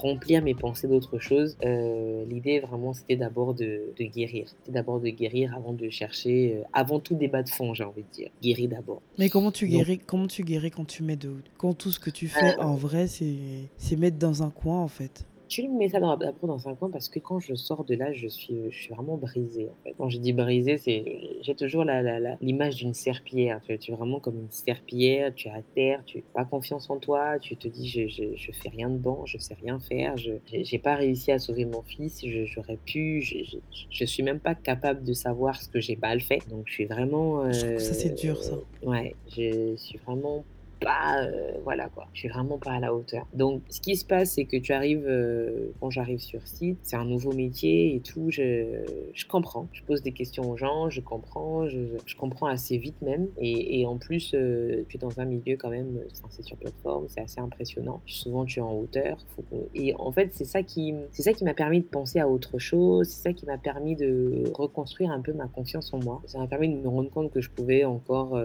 remplir mes pensées d'autre chose. Euh, L'idée vraiment c'était d'abord de, de, guérir. C'était d'abord de guérir avant de chercher, euh, avant tout débat de fond j'ai envie de dire. Guérir d'abord. Mais comment tu guéris Donc, Comment tu guéris quand tu mets de, quand tout ce que tu fais euh, en vrai c'est mettre dans un coin en fait? Tu mets ça dans, d'abord dans un coin parce que quand je sors de là, je suis, je suis vraiment brisée. En fait. Quand je dis brisée, c'est j'ai toujours l'image la, la, la d'une serpillière. Tu, tu es vraiment comme une serpillière, tu es à terre, tu n'as pas confiance en toi, tu te dis je, je, je fais rien de bon, je sais rien faire, je n'ai pas réussi à sauver mon fils, j'aurais pu, je, je, je, suis même pas capable de savoir ce que j'ai mal fait. Donc je suis vraiment. Euh, je trouve ça c'est dur ça. Ouais, je suis vraiment pas, euh, voilà quoi, je suis vraiment pas à la hauteur. Donc, ce qui se passe, c'est que tu arrives, euh, quand j'arrive sur site, c'est un nouveau métier et tout, je, comprends. Je pose des questions aux gens, je comprends, je, comprends assez vite même. Et, en plus, euh, tu es dans un milieu quand même, c'est sur plateforme, c'est assez impressionnant. Souvent, tu es en hauteur. Et en fait, c'est ça qui, c'est ça qui m'a permis de penser à autre chose. C'est ça qui m'a permis de reconstruire un peu ma confiance en moi. Ça m'a permis de me rendre compte que je pouvais encore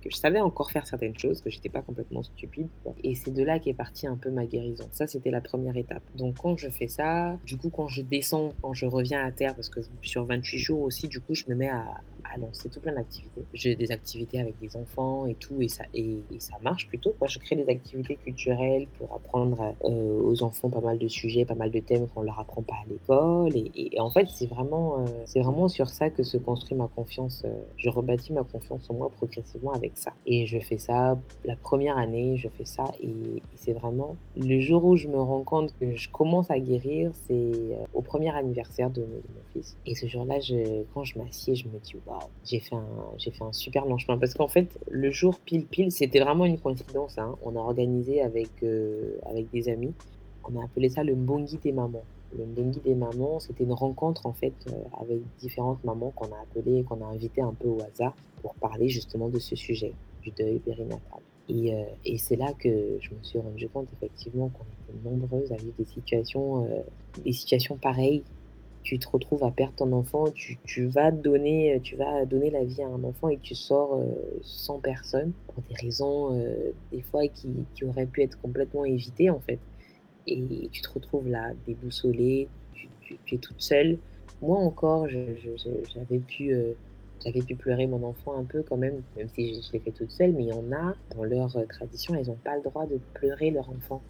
que je savais encore faire certaines choses, que j'étais pas complètement stupide. Et c'est de là qu'est partie un peu ma guérison. Ça, c'était la première étape. Donc, quand je fais ça, du coup, quand je descends, quand je reviens à terre, parce que sur 28 jours aussi, du coup, je me mets à, à lancer tout plein d'activités. J'ai des activités avec des enfants et tout, et ça, et, ça marche plutôt. Moi, je crée des activités culturelles pour apprendre euh, aux enfants pas mal de sujets, pas mal de thèmes qu'on leur apprend pas à l'école. Et, en fait, c'est vraiment, euh, vraiment sur ça que se construit ma confiance. Euh, je rebâtis ma confiance en moi progressivement avec ça. Et je fais ça la première année, je fais ça, et, c'est vraiment le jour où je me rends compte que je commence à guérir, c'est au premier anniversaire de, mon fils. Et ce jour-là, quand je m'assieds, je me dis j'ai fait un j'ai fait un super long chemin parce qu'en fait le jour pile pile c'était vraiment une coïncidence hein. on a organisé avec euh, avec des amis. On a appelé ça le mbongi des mamans. Le mbongi des mamans c'était une rencontre en fait euh, avec différentes mamans qu'on a appelées qu'on a invitées un peu au hasard pour parler justement de ce sujet du deuil périnatal. Et, euh, et c'est là que je me suis rendu compte effectivement qu'on était nombreuses à vivre des situations des situations pareilles tu te retrouves à perdre ton enfant, tu, tu, vas donner, tu vas donner la vie à un enfant et tu sors euh, sans personne pour des raisons euh, des fois qui, qui, auraient pu être complètement évitées en fait. Et tu te retrouves là, déboussolé, tu, es toute seule. Moi encore, j'avais pu, euh, pu pleurer mon enfant un peu quand même, même si je, je l'ai fait toute seule, mais il y en a, dans leur tradition, elles n'ont pas le droit de pleurer leur enfant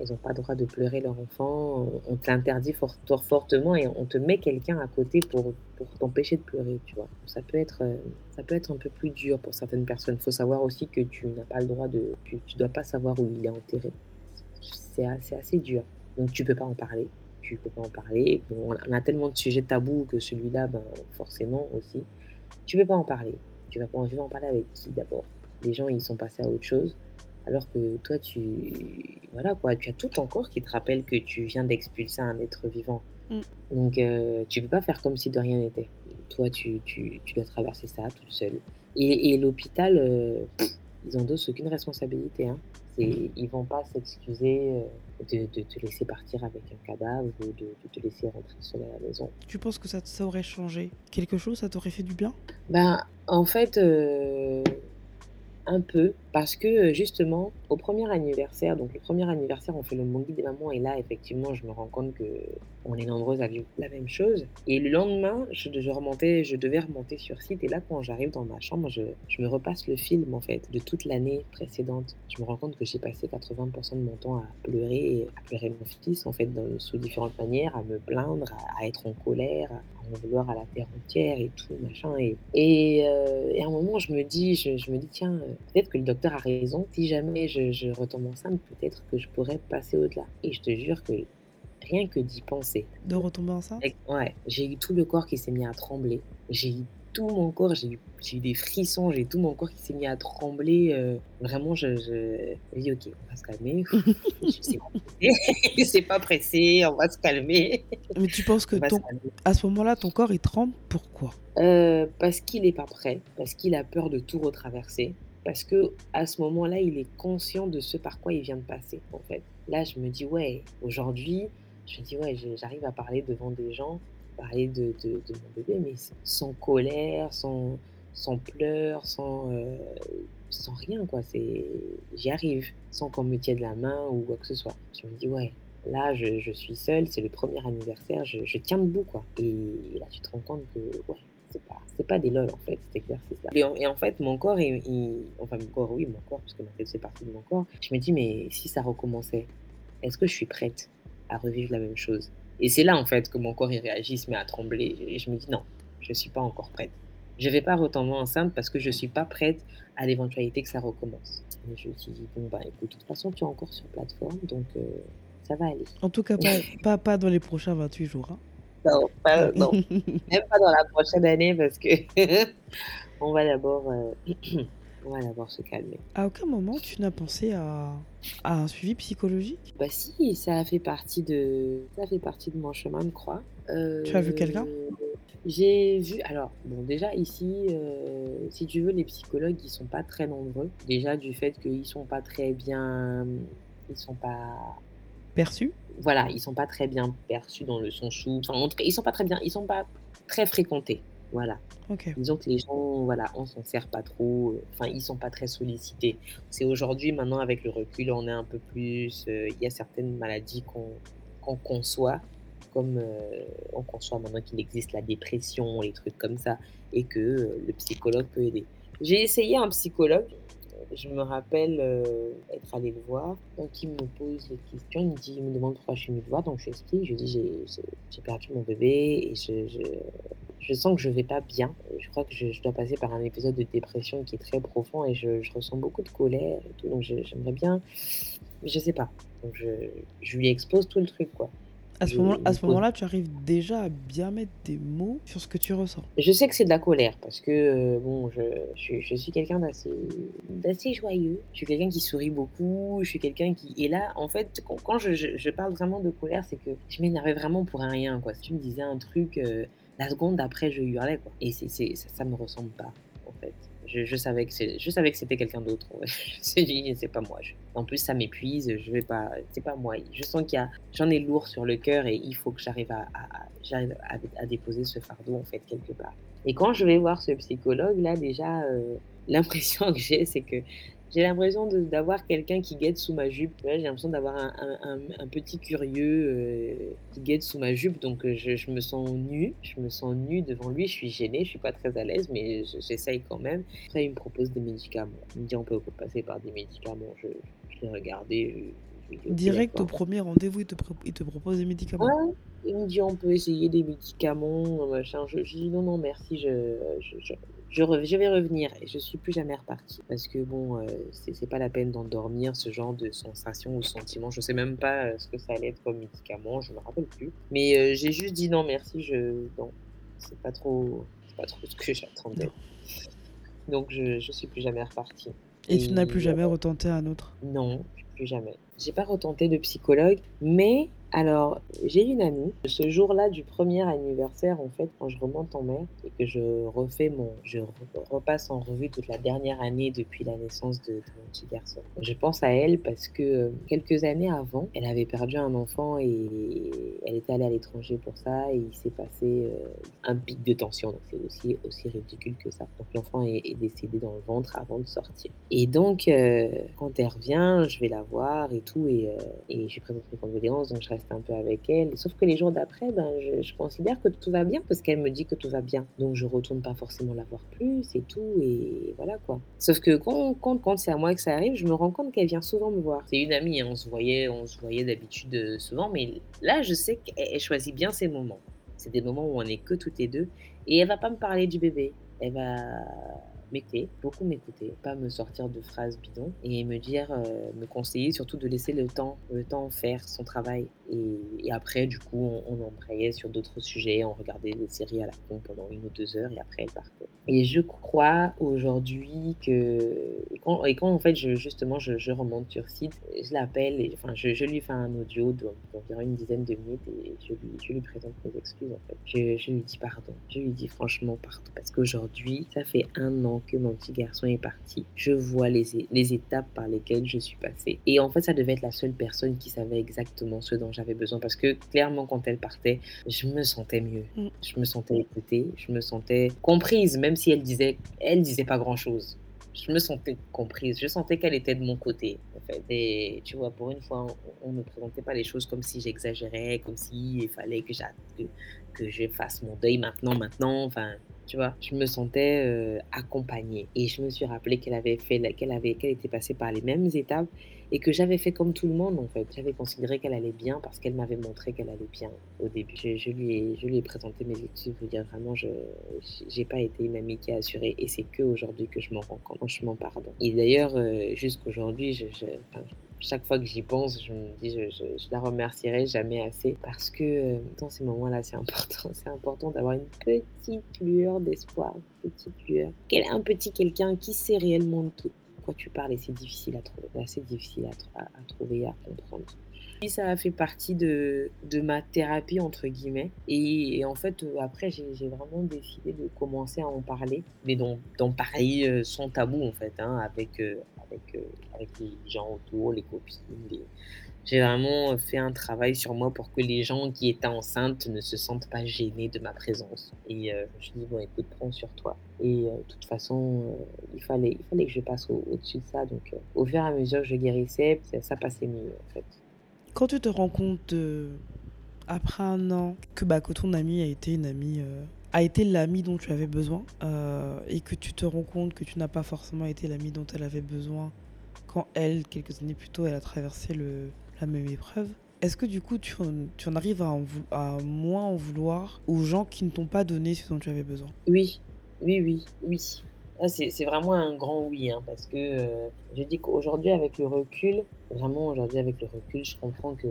elles n'ont pas le droit de pleurer leur enfant, on te l'interdit fort, fortement et on te met quelqu'un à côté pour, pour t'empêcher de pleurer, tu vois. Ça peut, être, ça peut être un peu plus dur pour certaines personnes. Il faut savoir aussi que tu n'as pas le droit de... Tu ne dois pas savoir où il est enterré. C'est assez, dur. Donc tu peux pas en parler. Tu peux pas en parler. On a tellement de sujets tabous que celui-là, ben, forcément aussi. Tu peux pas en parler. Tu vas, vas en parler avec qui d'abord? Les gens, ils sont passés à autre chose. Alors que toi, tu, voilà quoi, tu as tout ton corps qui te rappelle que tu viens d'expulser un être vivant. Mm. Donc, euh, tu peux pas faire comme si de rien n'était. Toi, tu, tu, tu, dois traverser ça toute seule. Et, et l'hôpital, euh, ils endossent aucune responsabilité. Hein. Ils vont pas s'excuser euh, de, de, te laisser partir avec un cadavre ou de, de, te laisser rentrer seule à la maison. Tu penses que ça, ça aurait changé? Quelque chose Ça t'aurait fait du bien? Ben, en fait, euh, un peu parce que justement au premier anniversaire, donc le premier anniversaire on fait le Mongi des mamans et là effectivement je me rends compte que on est nombreuses à vivre la même chose et le lendemain je, je remontais, je devais remonter sur site et là quand j'arrive dans ma chambre je, me repasse le film en fait de toute l'année précédente. Je me rends compte que j'ai passé 80% de mon temps à pleurer, à pleurer mon fils en fait sous différentes manières, à me plaindre, à, être en colère, à en vouloir à la terre entière et tout machin et, euh, à un moment je me dis, je, je me dis tiens peut-être que le docteur a raison. Si jamais je, je retombe enceinte, peut-être que je pourrais passer au-delà. Et je te jure que rien que d'y penser. De retomber enceinte? Ouais, j'ai eu tout le corps qui s'est mis à trembler. J'ai eu tout mon corps, j'ai eu, eu, des frissons, j'ai tout mon corps qui s'est mis à trembler. Euh, vraiment, je, je, je dis, ok, on va se calmer. C'est pas, pas pressé, on va se calmer. Mais tu penses que ton, à ce moment-là, ton corps, il tremble? Pourquoi? Euh, Parce qu'il n'est pas prêt, parce qu'il a peur de tout retraverser parce que à ce moment-là, il est conscient de ce par quoi il vient de passer, en fait. Là, je me dis, ouais, aujourd'hui, je me dis, ouais, j'arrive à parler devant des gens, parler de, de, mon bébé, mais sans colère, sans, sans pleurs, sans, euh, sans rien, quoi. J'y arrive, sans qu'on me tienne la main ou quoi que ce soit. Je me dis, ouais, là, je, je suis seule, c'est le premier anniversaire, je, je, tiens debout, quoi. Et là, tu te rends compte que, ouais, c'est pas, c'est pas des lol, en fait, c'est ça. Et en, et en, fait, mon corps, il, enfin, mon corps, oui, mon corps, parce que ma tête, c'est partie de mon corps. Je me dis, mais si ça recommençait, est-ce que je suis prête à revivre la même chose? Et c'est là, en fait, que mon corps, il réagit, se met à trembler. Et je me dis, non, je suis pas encore prête. Je vais pas retomber enceinte parce que je suis pas prête à l'éventualité que ça recommence. Et je me suis dit, bon, bah, écoute, de toute façon, tu es encore sur plateforme, donc euh, ça va aller. En tout cas, pas, pas, pas dans les prochains 28 jours. Hein. Non, pas, non. même pas dans la prochaine année parce que on va d'abord euh, on va d'abord se calmer. À aucun moment tu n'as pensé à, à un suivi psychologique? Bah si, ça a fait partie de ça fait partie de mon chemin de croix. Euh, tu as vu quelqu'un? j'ai vu, alors, bon, déjà ici, euh, si tu veux, les psychologues, ils sont pas très nombreux. Déjà, du fait qu'ils sont pas très bien. Ils sont pas. Perçus? Voilà, ils sont pas très bien perçus dans le son chou. Enfin, ils sont pas très bien. Ils sont pas très fréquentés. Voilà. Disons que les gens, voilà, on s'en sert pas trop. Enfin, ils sont pas très sollicités. C'est aujourd'hui, maintenant, avec le recul, on est un peu plus. euh, Il y a certaines maladies qu'on qu'on conçoit, comme euh, on conçoit maintenant qu'il existe la dépression, les trucs comme ça, et que euh, le psychologue peut aider. J'ai essayé un psychologue. Je me rappelle euh, être allé le voir. Donc, il me pose des questions. Il me, dit, il me demande pourquoi je suis venu le voir. Donc, je lui explique. Je lui dis j'ai- perdu mon bébé et je, sens que je vais pas bien. Je crois que je, dois passer par un épisode de dépression qui est très profond et je, ressens beaucoup de colère et tout. Donc j'aimerais bien, mais je sais pas. Donc je, je lui expose tout le truc quoi. À ce moment, à moment-là, tu arrives déjà à bien mettre des mots sur ce que tu ressens. Je sais que c'est de la colère parce que euh, bon, je, je, je suis quelqu'un d'assez d'assez joyeux. Je suis quelqu'un qui sourit beaucoup. Je suis quelqu'un qui et là en fait quand, quand je, je, je parle vraiment de colère, c'est que je m'énervais vraiment pour un rien quoi. Si tu me disais un truc, euh, la seconde d'après je hurlais quoi. Et c'est c'est ça, ça me ressemble pas en fait. Je, je savais que je savais que c'était quelqu'un d'autre. ouais. C'est c'est pas moi. Je- en plus ça m'épuise. Je vais pas. C'est pas moi. Je sens qu'il y a j'en ai lourd sur le cœur et il faut que j'arrive à, j'arrive à déposer ce fardeau en fait quelque part. Et quand je vais voir ce psychologue là déjà euh, l'impression que j'ai c'est que j'ai l'impression d'avoir quelqu'un qui guette sous ma jupe. J'ai l'impression d'avoir un, un- un- un petit curieux euh, qui guette sous ma jupe. Donc euh, je, je me sens nue. Je me sens nue devant lui. Je suis gênée. Je suis pas très à l'aise, mais je- j'essaye quand même. Après, il me propose des médicaments. Il me dit on peut passer par des médicaments. Je, je l'ai regardé. Je, je ok, Direct au premier rendez-vous, il il te propose des médicaments. Ouais, il me dit on peut essayer des médicaments, machin. Je, je dis non, non, merci, je, je, vais revenir. Et je suis plus jamais repartie. Parce que bon, euh, c'est pas la peine d'endormir ce genre de sensation ou sentiment. Je sais même pas euh, ce que ça allait être comme médicament, je me rappelle plus. Mais euh, j'ai juste dit non, merci, je. Non, c'est pas trop. C'est pas trop ce que j'attendais. Donc je, je suis plus jamais repartie. Et tu n'as plus Et jamais retenté un autre? non, plus jamais. J'ai pas retenté de psychologue, mais alors j'ai une amie. Ce jour-là du premier anniversaire, en fait, quand je remonte en mer et que je refais mon, je re- repasse en revue toute la dernière année depuis la naissance de, mon petit garçon. Je pense à elle parce que euh, quelques années avant, elle avait perdu un enfant et elle était allée à l'étranger pour ça et il s'est passé euh, un pic de tension. Donc c'est aussi aussi ridicule que ça. Donc l'enfant est, décédé dans le ventre avant de sortir. Et donc euh, quand elle revient, je vais la voir et tout et, je lui présente mes condoléances. Donc je un peu avec elle. Sauf que les jours d'après, ben je, considère que tout va bien parce qu'elle me dit que tout va bien. Donc je retourne pas forcément la voir plus et tout et voilà quoi. Sauf que quand, quand, quand c'est à moi que ça arrive, je me rends compte qu'elle vient souvent me voir. C'est une amie, hein, on se voyait, voyait d'habitude euh, souvent, mais là je sais qu'elle elle choisit bien ses moments. C'est des moments où on est que toutes les deux et elle va pas me parler du bébé. Elle va m'écouter, beaucoup m'écouter, pas me sortir de phrases bidons et me dire, euh, me conseiller surtout de laisser le temps, le temps faire son travail. Et, après, du coup, on, on embrayait sur d'autres sujets, on regardait des séries à la con pendant une ou deux heures et après elle partait. Et je crois aujourd'hui que, et quand, et quand en fait, justement, je, remonte sur site, je l'appelle, et, enfin, je, lui fais un audio d'en- d'environ une dizaine de minutes et je lui, présente mes excuses en fait. Je, lui dis pardon, je lui dis franchement pardon parce qu'aujourd'hui, ça fait un an que mon petit garçon est parti. Je vois les, les étapes par lesquelles je suis passée. Et en fait, ça devait être la seule personne qui savait exactement ce dont besoin parce que clairement, quand elle partait, je me sentais mieux. Mm. Je me sentais écoutée, je me sentais comprise, même si elle disait, elle disait pas grand chose. je me sentais comprise, je sentais qu'elle était de mon côté, en fait. Et tu vois, pour une fois, on ne présentait pas les choses comme si j'exagérais, comme s'il fallait que, que, que je fasse mon deuil maintenant, maintenant. Enfin, tu vois, je me sentais euh, accompagnée. Et je me suis rappelé qu'elle avait fait, qu'elle avait, qu'elle était passée par les mêmes étapes et que j'avais fait comme tout le monde en fait. J'avais considéré qu'elle allait bien parce qu'elle m'avait montré qu'elle allait bien au début. Je, lui, ai, je lui ai présenté mes je veux dire vraiment, je n'ai pas été une amie qui a assuré et c'est que aujourd'hui que je m'en rends compte. Franchement, pardon. Et d'ailleurs, euh, jusqu'aujourd'hui, je, chaque fois que j'y pense, je me dis, je, je, je, la remercierai jamais assez parce que euh, dans ces moments-là, c'est important. C'est important d'avoir une petite lueur d'espoir, une petite lueur. Un petit quelqu'un qui sait réellement tout? Quoi tu parles? Et c'est difficile à trouver, assez difficile à, à, trouver et à comprendre. Ça a fait partie de, de ma thérapie, entre guillemets. Et, en fait, euh, après, j'ai vraiment décidé de commencer à en parler, mais d'en parler euh, sans tabou, en fait, hein, avec, avec, avec les gens autour, les copines, j'ai vraiment fait un travail sur moi pour que les gens qui étaient enceintes ne se sentent pas gênés de ma présence. Et euh, je me suis dit, bon, écoute, prends sur toi. Et euh, de toute façon, euh, il, fallait, il fallait que je passe au-dessus de ça. Donc, au fur et à mesure que je guérissais, ça, passait mieux, en fait. Quand tu te rends compte, après un an, que, bah, que ton amie a été une amie a été l'ami dont tu avais besoin et que tu te rends compte que tu n'as pas forcément été l'ami dont elle avait besoin quand elle, quelques années plus tôt, elle a traversé le, la même épreuve. Est-ce que du coup, tu en, tu en arrives à, à, moins en vouloir aux gens qui ne t'ont pas donné ce dont tu avais besoin? Oui, oui, oui, oui. Ah, c'est vraiment un grand oui, hein, parce que euh, je dis qu'aujourd'hui, avec le recul, vraiment aujourd'hui, avec le recul, je comprends que,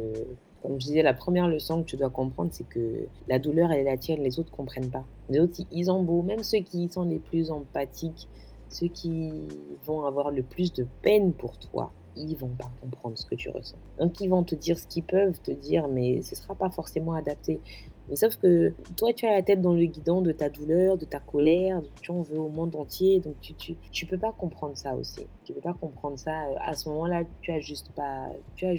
comme je disais, la première leçon que tu dois comprendre, c'est que la douleur, elle est la tienne, les autres ne comprennent pas. Les autres, ils ont beau, même ceux qui sont les plus empathiques, ceux qui vont avoir le plus de peine pour toi, ils vont pas comprendre ce que tu ressens. Donc ils vont te dire ce qu'ils peuvent te dire, mais ce sera pas forcément adapté. Mais sauf que toi, tu as la tête dans le guidon de ta douleur, de ta colère, tu en veux au monde entier, donc tu, tu, peux pas comprendre ça aussi. Tu peux pas comprendre ça. À ce moment-là, tu as juste pas, tu as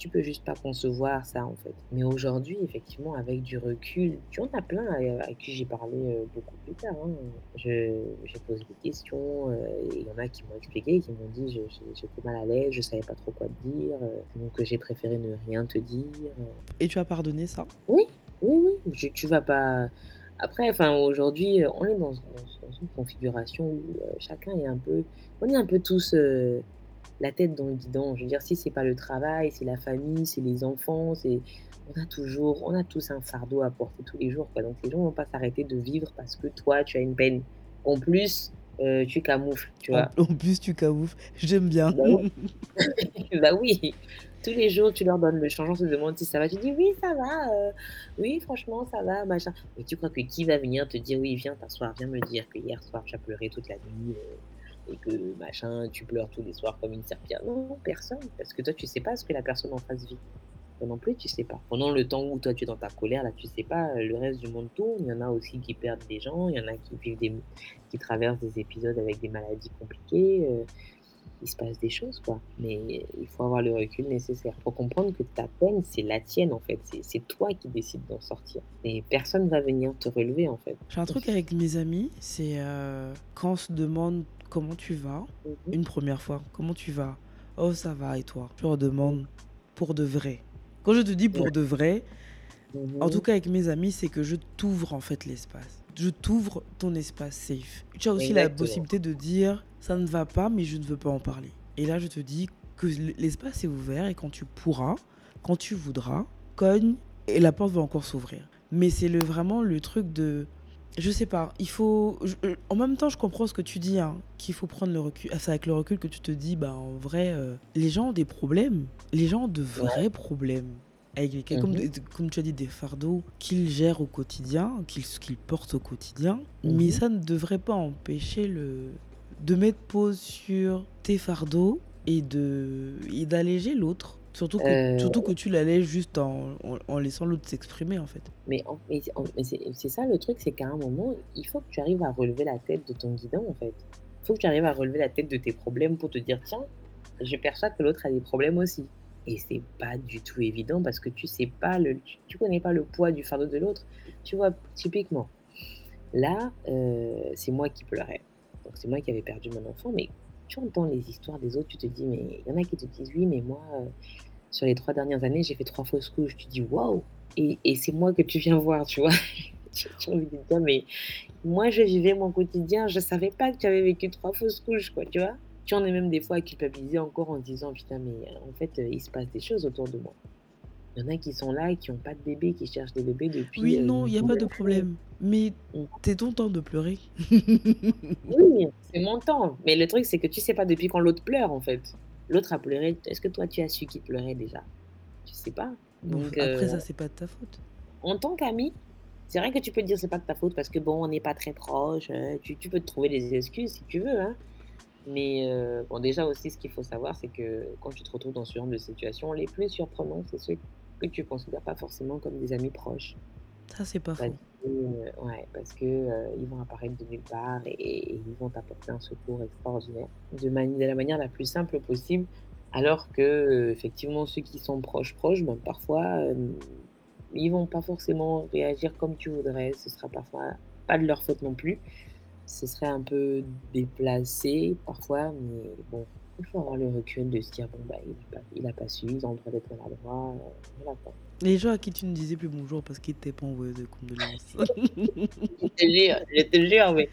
tu peux juste pas concevoir ça en fait. Mais aujourd'hui, effectivement, avec du recul, tu en as plein à, qui j'ai parlé euh, beaucoup plus tard. Hein. j'ai posé des questions euh, et il y en a qui m'ont expliqué, qui m'ont dit j'étais mal à l'aise, je savais pas trop quoi te dire, euh, donc j'ai préféré ne rien te dire. Et tu as pardonné ça? Oui, oui, oui. tu vas pas. Après, enfin, aujourd'hui, on est dans, une configuration où chacun est un peu, on est un peu tous la tête dans le guidon. Je veux dire, si c'est pas le travail, c'est la famille, c'est les enfants, c'est on a toujours, on a tous un fardeau à porter tous les jours. Quoi. Donc les gens vont pas s'arrêter de vivre parce que toi, tu as une peine. En plus, euh, tu camoufles, tu vois. En, plus, tu camoufles. J'aime bien. Bah oui. bah oui. Tous les jours, tu leur donnes le changeant, te demande si ça va. Tu dis oui, ça va. Euh, oui, franchement, ça va, machin. Mais tu crois que qui va venir te dire oui, viens t'asseoir, viens me dire que hier soir, tu as pleuré toute la nuit. Euh, et que machin, tu pleures tous les soirs comme une serpillère. Non, personne, parce que toi, tu sais pas ce que la personne en face vit. Toi non plus, tu sais pas. Pendant le temps où toi, tu es dans ta colère, là, tu sais pas, euh, le reste du monde tourne. Il y en a aussi qui perdent des gens, il y en a qui vivent des, qui traversent des épisodes avec des maladies compliquées. Euh, il se passe des choses, quoi. Mais il faut avoir le recul nécessaire. pour comprendre que ta peine, c'est la tienne, en fait. C'est toi qui décides d'en sortir. Et personne va venir te relever, en fait. J'ai un truc avec mes amis, c'est euh, quand on se demande comment tu vas mhm. Une première fois, comment tu vas? Oh, ça va, et toi? Je redemande pour de vrai. Quand je te dis pour de vrai, en mhm. tout cas avec mes amis, c'est que je t'ouvre en fait l'espace. Je t'ouvre ton espace safe. Tu as aussi la possibilité de dire ça ne va pas, mais je ne veux pas en parler. Et là, je te dis que l'espace est ouvert et quand tu pourras, quand tu voudras, cogne et la porte va encore s'ouvrir. Mais c'est le, vraiment le truc de je sais pas, il faut. Euh, en même temps, je comprends ce que tu dis, hein, qu'il faut prendre le recul. C'est avec le recul que tu te dis, bah en vrai, euh, les gens ont des problèmes. Les gens ont de vrais problèmes. Avec les, comme, mhm. comme, tu as dit, des fardeaux qu'ils gèrent au quotidien, qu'ils portent au quotidien. Mais mhm. ça ne devrait pas empêcher le, de mettre pause sur tes fardeaux et d'alléger l'autre. Surtout que, surtout que tu l'allais juste en, en, laissant l'autre s'exprimer, en fait. Mais, mais, c'est ça le truc, c'est qu'à un moment, il faut que tu arrives à relever la tête de ton guidon, en fait. Il faut que tu arrives à relever la tête de tes problèmes pour te dire, tiens, je perçois que l'autre a des problèmes aussi. Et c'est pas du tout évident parce que tu sais pas le, tu, connais pas le poids du fardeau de l'autre. Tu vois, typiquement, là, euh, c'est moi qui pleurais. Donc c'est moi qui avais perdu mon enfant, mais tu entends les histoires des autres, tu te dis: «Mais» il y en a qui te disent: «Oui, mais moi, heu, sur les 3 dernières années, j'ai fait 3 fausses couches». Tu dis: «Waouh et et c'est moi que tu viens voir», tu vois? Tu envie de dire: «Mais moi, je vivais mon quotidien, je savais pas que tu avais vécu 3 fausses couches, quoi», tu vois? Tu en es même des fois à culpabiliser encore en disant: «Putain, mais heu, en fait, heu, il se passe des choses autour de moi». Il y en a qui sont là et qui ont pas de bébé, qui cherchent des bébés depuis, Oui, heu, non, il y a pas de problème, mais Mmh. c'est ton temps de pleurer. Oui, c'est mon temps, mais le truc, c'est que tu sais pas depuis quand l'autre pleure, en fait. L'autre a pleuré, est-ce que toi, tu as su qu'il pleurait déjà? Tu sais pas, donc après ça, c'est pas de ta faute. en tant qu'ami, c'est vrai que tu peux te dire: «C'est pas de ta faute» parce que bon, on n'est pas très proches, heu, tu tu peux te trouver des excuses si tu veux, hein, mais heu, bon, déjà aussi, ce qu'il faut savoir, c'est que quand tu te retrouves dans ce genre de situation, les plus surprenants, c'est ceux que tu considères pas forcément comme des amis proches. Ça, c'est pas faux. Heu, ouais, parce que, heu, ils vont apparaître de nulle part et ils vont t'apporter un secours extraordinaire de mani de la manière la plus simple possible. Alors que, heu, effectivement, ceux qui sont proches, proches, ben, parfois, hem, ils vont pas forcément réagir comme tu voudrais. Ce sera parfois pas de leur faute non plus. Ce serait un peu déplacé parfois, mais bon, il faut avoir le recul de se dire: «Bon, bah, il a pas il a su, ils ont le droit d'être maladroits», heu, voilà quoi. Les gens à qui tu ne disais plus bonjour parce qu'ils t'avaient pas envoyé de condoléances. Je te jure, je te jure, mais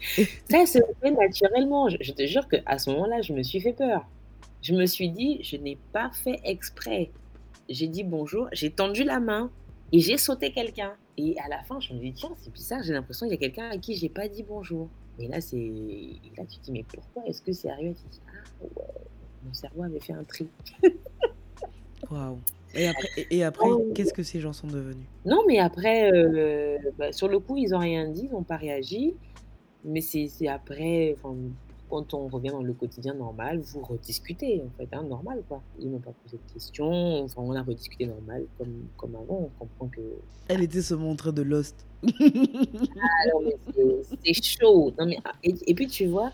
ça se fait naturellement. Je je te jure qu'à ce moment-là, je me suis fait peur. Je me suis dit: «Je n'ai pas fait exprès». J'ai dit: «Bonjour», j'ai tendu la main et j'ai sauté quelqu'un et à la fin, je me dis: «Tiens, c'est bizarre, j'ai l'impression qu'il y a quelqu'un à qui j'ai pas dit bonjour» et là, c'est et là, tu te dis: «Mais pourquoi est-ce que c'est arrivé?» tu te dis: «Ah ouais, mon cerveau avait fait un tri». Waouh et après et et après, Oh. qu'est-ce que ces gens sont devenus? Non, mais après, heu, bah, sur le coup, ils ont rien dit, ils ont pas réagi. Mais c'est c'est après, enfin, quand on revient dans le quotidien normal, vous rediscutez en fait, hein, normal quoi. Ils m'ont pas posé de questions, enfin on a rediscuté normal comme comme avant. On comprend que Elle était en train de Lost. ah non mais c'est c'est chaud. Non mais ah et et puis tu vois,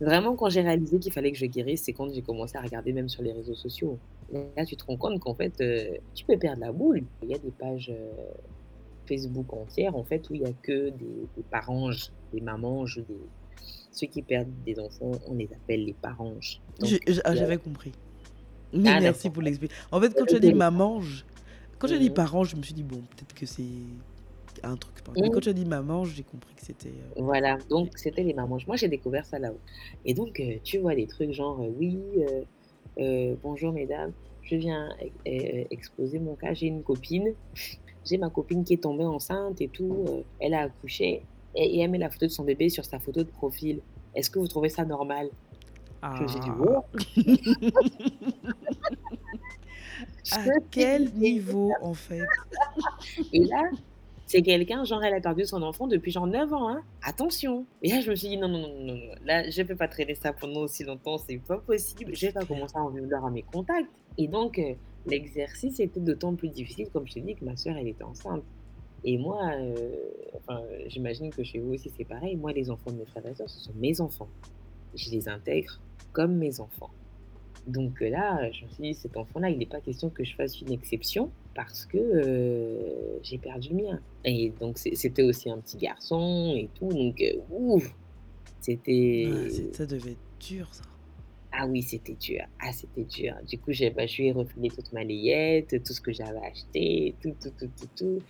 vraiment quand j'ai réalisé qu'il fallait que je guérisse, c'est quand j'ai commencé à regarder même sur les réseaux sociaux. Là, tu te rends compte qu'en fait, heu, tu peux perdre la boule. Il y a des pages, heu, Facebook entières en fait où il y a que des des paranges, des mamanges, des ceux qui perdent des enfants, on les appelle les paranges. J ah, a j'avais compris. Mais ah merci pour l'expli en fait, quand tu as dit mamange, quand as dit Mmh mh. parent, je me suis dit: «Bon, peut-être que c'est un truc mais quand Mmh. tu as dit mamange, j'ai compris que c'était, heu, Voilà, donc c'était les mamanges. Moi, j'ai découvert ça là-haut et donc heu, tu vois des trucs genre, heu: «Oui, bonjour mesdames, je viens ex exposer mon cas. J'ai une copine, j'ai ma copine qui est tombée enceinte et tout, elle a accouché et et elle met la photo de son bébé sur sa photo de profil. Est-ce que vous trouvez ça normal?» Je me suis dit: ah! «What?» Je À me suis dit: quel niveau, en fait? et là C'est quelqu'un, genre, elle a perdu son enfant depuis genre 9 ans, hein. Attention! Et là, je me suis dit: «Non, non, non, non, non, là, je peux pas traîner ça pendant aussi longtemps, c'est pas possible. Je vais pas commencer à en vouloir à mes contacts» et donc heu, l'exercice était d'autant plus difficile, comme je t'ai dit, que ma sœur, elle était enceinte et moi, heu, enfin, j'imagine que chez vous aussi, c'est pareil. Moi, les enfants de mes frères et sœurs, ce sont mes enfants. Je les intègre comme mes enfants. Donc heu, là, je me suis dit: «Cet enfant-là, il est pas question que je fasse une exception parce que, heu, j'ai perdu le mien» et donc c'était aussi un petit garçon et tout donc heu, ouf! C'était ça devait être dur, ça. ah oui, c'était dur. Ah, c'était dur. Du coup, j'ai bah, je lui ai refilé toute ma layette, tout ce que j'avais acheté, tout, tout, tout, tout, tout.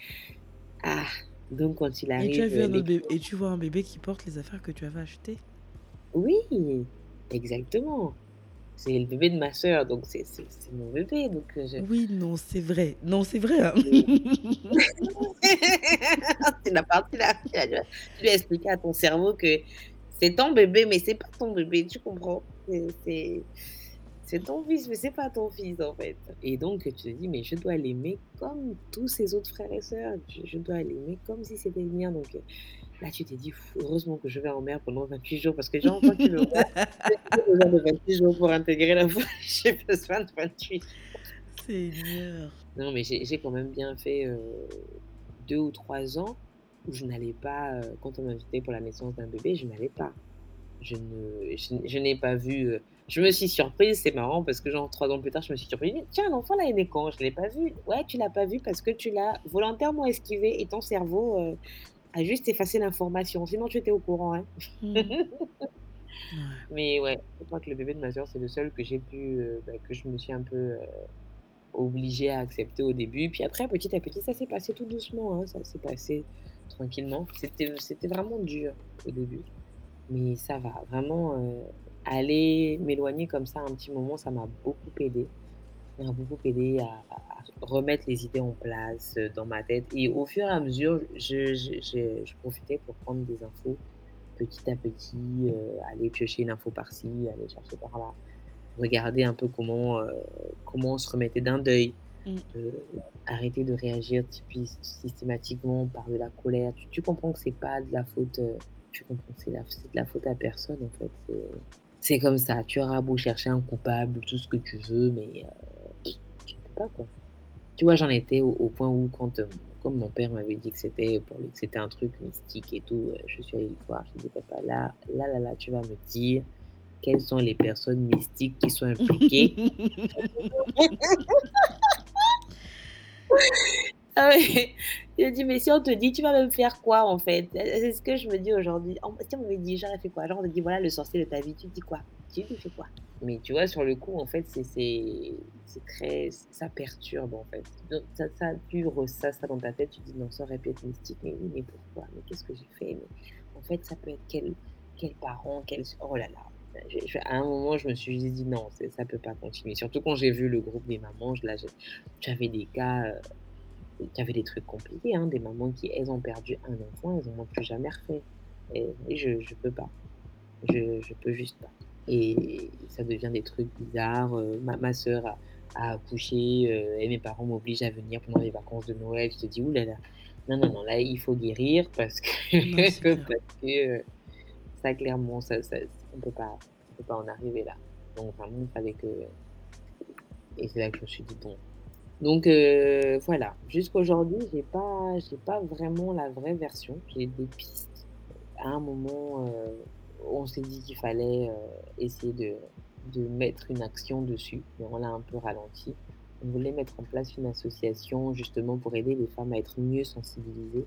Ah! Donc quand il Et tu as arrive, vu un et tu vois un bébé qui porte les affaires que tu avais achetées? oui! Exactement. C'est le bébé de ma sœur donc c'est c'est c'est mon bébé donc je Oui, non, c'est vrai. Non, c'est vrai, hein. C'est la partie là, tu dois expliquer à ton cerveau que c'est ton bébé, mais c'est pas ton bébé, tu comprends? C'est c'est c'est ton fils, mais c'est pas ton fils, en fait et donc tu te dis: «Mais je dois l'aimer comme tous ses autres frères et sœurs. Je je dois l'aimer comme si c'était le mien», donc là, tu t'es dit: «Pff, «Heureusement que je vais en mer pendant 28 jours» parce que genre quand tu le vois, j'ai besoin de 28 jours pour intégrer la foi, j'ai besoin de 28 Seigneur. Non, mais j'ai quand même bien fait, heu, 2 ou 3 ans où je n'allais pas, heu, quand on m'invitait pour la naissance d'un bébé, je n'allais pas. Je ne je n'ai pas vu, heu je me suis surprise, c'est marrant parce que genre 3 ans plus tard, je me suis surprise: «Tiens, l'enfant là, il est né quand? Je l'ai pas vu». «Ouais, tu l'as pas vu parce que tu l'as volontairement esquivé et ton cerveau, a juste effacé l'information, sinon tu étais au courant, hein». Mmh. Ouais. Mais ouais, je crois que le bébé de ma sœur, c'est le seul que j'ai pu, heu, bah, que je me suis un peu, heu, obligée à accepter au début. Puis après, petit à petit, ça s'est passé tout doucement, hein, ça s'est passé tranquillement. C'était c'était vraiment dur au début, mais ça va. Vraiment, heu, aller m'éloigner comme ça un petit moment, ça m'a beaucoup aidé. Ça m'a beaucoup aidé à à remettre les idées en place, heu, dans ma tête et au fur et à mesure, je je je je profitais pour prendre des infos petit à petit, heu, aller piocher une info par-ci, aller chercher par-là. Regarder un peu comment, heu, comment on se remettait d'un deuil, heu, arrêter de réagir systématiquement par de la colère. Tu tu comprends que c'est pas de la faute, tu comprends que c'est la c'est de la faute à personne en fait, c'est comme ça. Tu auras beau chercher un coupable, tout ce que tu veux, mais pas quoi. Tu vois, j'en étais au au point où quand, heu, comme mon père m'avait dit que c'était pour lui que c'était un truc mystique et tout, heu, je suis allée le voir, je lui ai dit: «Papa, là là là là, tu vas me dire quelles sont les personnes mystiques qui sont impliquées». Ah ouais, il a dit: «Mais si on te dit, tu vas même faire quoi en fait?» c'est ce que je me dis aujourd'hui. Si on m'avait dit j'aurais fait quoi? Genre on te dit: «Voilà le sorcier de ta vie», tu dis quoi? Mais tu vois, sur le coup, en fait, c'est très ça perturbe en fait. Donc ça ça tu ressasses ça dans ta tête, tu dis: «Non, ça aurait pu être mystique, mais oui, mais pourquoi? Mais qu'est-ce que j'ai fait? Mais en fait, ça peut être quel parent, quel s» oh là là, à un moment, je me suis dit: «Non, ça peut pas continuer». Surtout quand j'ai vu le groupe des mamans, j'avais des cas, qui avaient des trucs compliqués, hein, des mamans qui, elles, ont perdu un enfant, elles en ont plus jamais refait et et je peux pas. Je je peux juste pas et ça devient des trucs bizarres, heu, ma ma sœur a a accouché, heu et mes parents m'obligent à venir pendant les vacances de Noël. Je te dis: «Ouh là là, non, non, non, là, il faut guérir parce que Non, parce que, heu, ça clairement, ça ça on pas on peut pas en arriver là». Donc vraiment, il fallait que et c'est là que je me suis dit: «Bon» Donc voilà, jusqu'aujourd'hui, j'ai pas j'ai pas vraiment la vraie version. J'ai des pistes. À un moment, on s'est dit qu'il fallait, heu, essayer de de mettre une action dessus, mais on l'a un peu ralenti. On voulait mettre en place une association justement pour aider les femmes à être mieux sensibilisées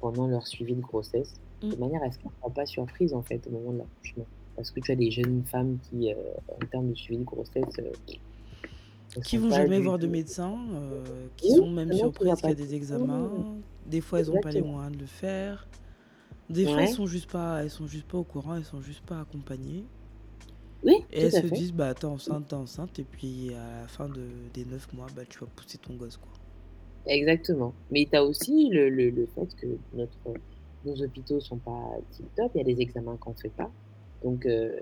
pendant leur suivi de grossesse, Mmh. de manière à ce qu'elles ne soient pas surprises en fait au moment de l'accouchement. Parce que tu as des jeunes femmes qui, heu, en termes de suivi de grossesse, elles Qui vont jamais voir de médecin, qui oui, sont même surprises qu'il y a des examens. Des fois, elles ont pas les moyens de le faire. Des fois, elles Ouais, sont juste pas elles sont juste pas au courant, elles sont juste pas accompagnées oui, et tout elles à se fait, disent: «Bah, tu es enceinte, tu es enceinte» et puis à la fin de des 9 mois, bah, tu vas pousser ton gosse, quoi. exactement. Mais tu as aussi le le le fait que notre nos hôpitaux sont pas tip-top, il y a des examens qu'on fait pas. Donc heu,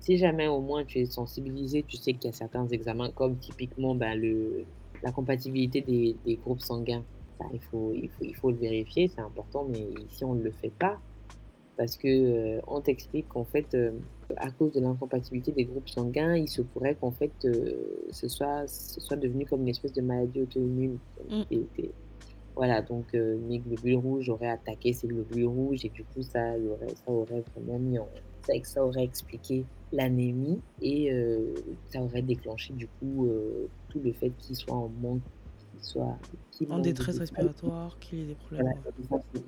si jamais au moins tu es sensibilisé, tu sais qu'il y a certains examens comme typiquement, bah, le la compatibilité des des groupes sanguins, il faut il faut il faut le vérifier, c'est important, mais ici on ne le fait pas. Parce que, heu, on t'explique qu'en fait, hem, à cause de l'incompatibilité des groupes sanguins, il se pourrait qu'en fait, heu, ce soit ce soit devenu comme une espèce de maladie auto-immune. Es voilà, donc heu, mes globules rouges auraient attaqué ces globules rouges et du coup ça aurait ça aurait vraiment mis en ça ça aurait expliqué l'anémie et ça aurait déclenché du coup, tout le fait qu'il soit en manque soit qu'il En détresse respiratoire, qu'il ait des problèmes,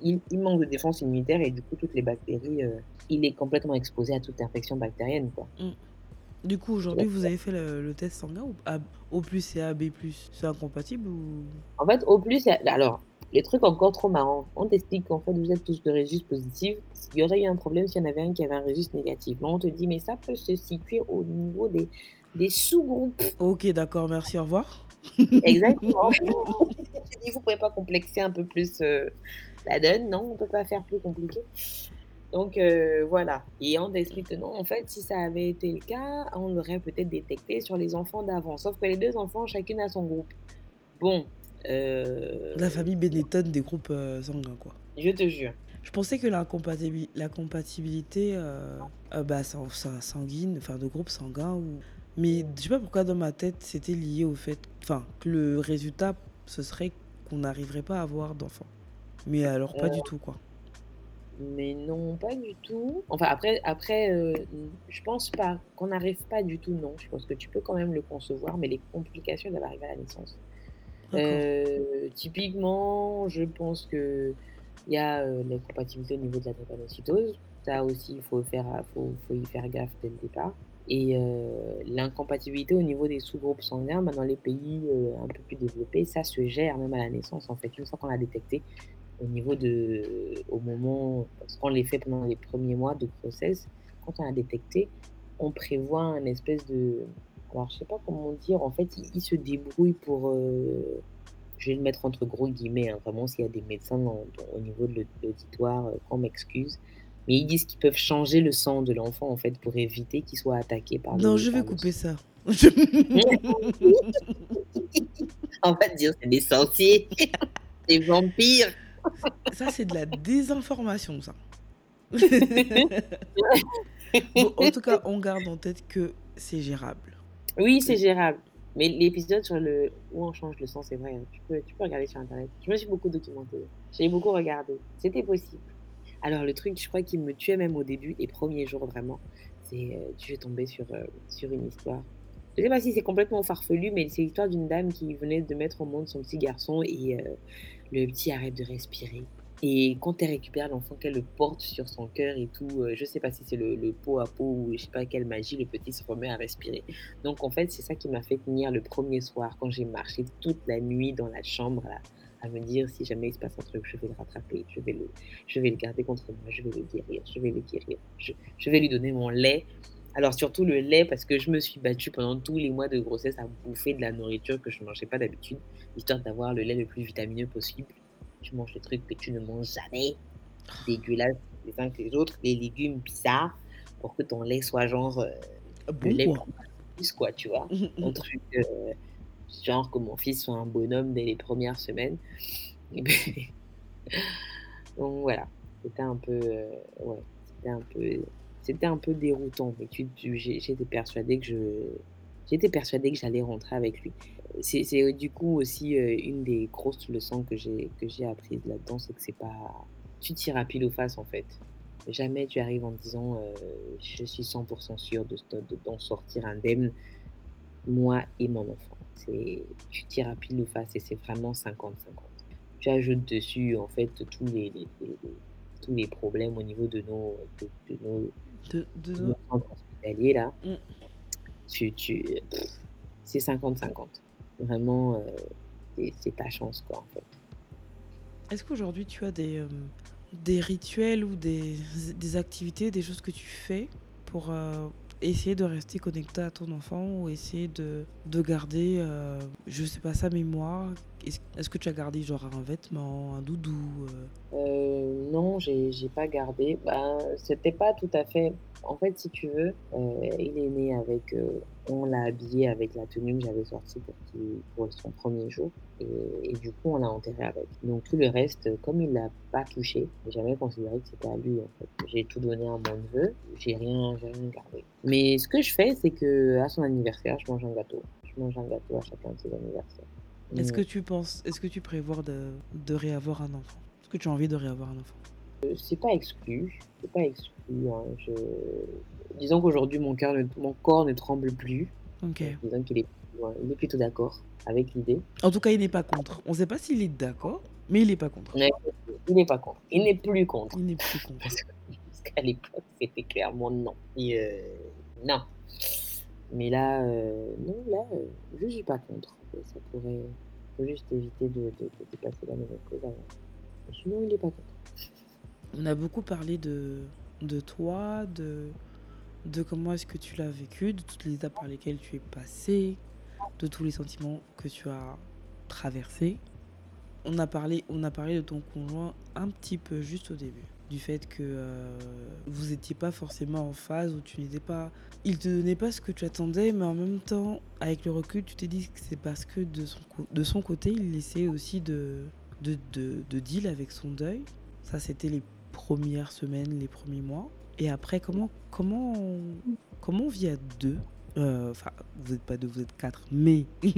il il manque de défense immunitaire et du coup, toutes les bactéries, heu, il est complètement exposé à toute infection bactérienne, quoi. Mmh. Du coup, aujourd'hui, vous avez fait le le test sanguin ou A O+ et AB+, c'est incompatible ou? En fait, au plus, alors, les trucs encore trop marrants, on t'explique qu'en fait, vous êtes tous de registre positif. Il y aurait eu un problème s'il y en avait un qui avait un registre négatif. On te dit: «Mais ça peut se situer au niveau des des sous-groupes». OK, d'accord, merci, au revoir. Exactement. «Vous pouvez pas complexer un peu plus, heu, la donne, non? On peut pas faire plus compliqué?» Donc heu, voilà et on t'explique que non, en fait, si ça avait été le cas, on l'aurait peut-être détecté sur les enfants d'avant. Sauf que les 2 enfants, chacune a son groupe. Bon, La heu, famille Benetton des groupes, sanguins, quoi. je te jure. Je pensais que la compatibilité, heu heu, bah, sang sang sanguine, enfin de groupe sanguin ou mais je sais pas pourquoi dans ma tête, c'était lié au fait enfin, que le résultat, ce serait qu'on n'arriverait pas à avoir d'enfant. Mais alors pas du Heu, tout, quoi. mais non, pas du tout. Enfin après après, heu, mmh, je pense pas. Qu'on n'arrive pas du tout, non. Je pense que tu peux quand même le concevoir, mais les complications doivent arriver à la naissance. Heu, typiquement, je pense qu'il y a, heu, l'incompatibilité au niveau de la drépanocytose. Ça aussi, il faut faire faut faut y faire gaffe dès le départ et heu, l'incompatibilité au niveau des sous-groupes sanguins, bah, dans les pays, heu, un peu plus développés, ça se gère même à la naissance, en fait. Une fois qu'on l'a détecté, au niveau de au moment parce qu'on les fait pendant les premiers mois de grossesse, quand on l'a détecté, on prévoit un espèce de alors je sais pas comment dire, en fait, ils ils se débrouillent pour, heu, je vais le mettre entre gros guillemets, hein, vraiment s'il y a des médecins au niveau de l'aud l'auditoire, qu'on m'excuse, mais ils disent qu'ils peuvent changer le sang de l'enfant, en fait, pour éviter qu'il soit attaqué par Non, je vais couper ça. On va dire c'est des sorciers, des vampires. Ça, c'est de la désinformation, ça. Bon, en tout cas, on garde en tête que c'est gérable. Oui, c'est gérable, mais l'épisode sur le où on change le sang, c'est vrai, hein, tu peux tu peux regarder sur internet. Je me suis beaucoup documentée, j'ai beaucoup regardé, c'était possible. Alors le truc, je crois qui me tuait même au début, les premiers jours vraiment, c'est, heu, je suis tombée sur, heu, sur une histoire. Je sais pas si c'est complètement farfelu, mais c'est l'histoire d'une dame qui venait de mettre au monde son petit garçon et heu, le petit arrête de respirer et quand elle récupère l'enfant, qu'elle le porte sur son cœur et tout, heu, je sais pas si c'est le le pot à pot ou je sais pas quelle magie, le petit se remet à respirer. Donc en fait, c'est ça qui m'a fait tenir le premier soir quand j'ai marché toute la nuit dans la chambre là, à me dire: «Si jamais il se passe un truc, je vais le rattraper, je vais le je vais le garder contre moi, je vais le guérir, je vais le guérir, je je vais lui donner mon lait». Alors surtout le lait parce que je me suis battue pendant tous les mois de grossesse à bouffer de la nourriture que je mangeais pas d'habitude, histoire d'avoir le lait le plus vitamineux possible. Tu manges des trucs que tu ne manges jamais, dégueulasses les uns que les autres, les légumes bizarres pour que ton lait soit genre, heu, le Bon, lait quoi? plus quoi, tu vois? Un truc, heu, genre que mon fils soit un bonhomme dès les premières semaines beh donc voilà, c'était un peu, heu, ouais, c'était un peu c'était un peu déroutant, mais j'étais persuadée que je j'étais que j'allais rentrer avec lui. C'est heu, du coup aussi, heu, une des grosses leçons que j'ai que j'ai apprises là-dedans, c'est que c'est pas tu tires pile ou face, en fait. Jamais tu arrives en disant, «Je suis 100 sûre de sto de d'en sortir indemne, moi et mon enfant». Tu tires à pile ou face et c'est vraiment 50-50. Tu ajoutes dessus, en fait, tous les les les tous les problèmes au niveau de nos de de nos De de de no nos centres hospitaliers là. Mmh. Tu tu c'est 50-50. Vraiment, heu, c'est ta chance quoi, en fait. Est-ce qu'aujourd'hui tu as des, hem, des rituels ou des des activités, des choses que tu fais pour, heu, essayer de rester connecté à ton enfant ou essayer de de garder, heu, je sais pas, sa mémoire? Est-ce que tu as gardé genre un vêtement, un doudou, heu? Heu, non, j'ai j'ai pas gardé. Ben, c'était pas tout à fait en fait, si tu veux, heu, il est né avec, on l'a habillé avec la tenue que j'avais sortie pour pour son 1er jour et du coup, on l'a enterré avec. Donc tout le reste, comme il l'a pas touché, j'ai jamais considéré que c'était à lui, en fait. J'ai tout donné à mon neveu, j'ai rien rien gardé. Mais ce que je fais, c'est qu'à son anniversaire, je mange un gâteau. Je mange un gâteau à chacun de ses anniversaires. Est-ce que tu penses est-ce que tu prévois de de réavoir un enfant? Est-ce que tu as envie de réavoir un enfant? Heu, c'est pas exclu, c'est pas exclu, hein, je disons qu'aujourd'hui mon cœur ne mon corps ne tremble plus, OK. disons qu'il est ouais, il est plutôt d'accord avec l'idée. En tout cas, il n'est pas contre. On sait pas s'il est d'accord, mais il est pas contre. Mais il est pas contre, il n'est plus contre Il n'est plus contre. parce qu'à l'époque, c'était clairement non et heu, non. Mais là, non, là, je suis pas contre. Ça pourrait juste éviter de de la ménopause avant. Mais sinon, il est pas contre. On a beaucoup parlé de de toi, de de comment est-ce que tu l'as vécu, de toutes les étapes par lesquelles tu es passé, de tous les sentiments que tu as traversés. On a parlé on a parlé de ton conjoint un petit peu juste au début, du fait que, heu, vous étiez pas forcément en phase, où tu n'étais pas il te donnait pas ce que tu attendais, mais en même temps, avec le recul, tu t'es dit que c'est parce que de son de son côté, il essaie aussi de de de de deal avec son deuil. Ça, c'était les premières semaines, les premiers mois et après comment comment on comment on vit à 2? Heu, enfin, vous êtes pas 2, vous êtes 4, mais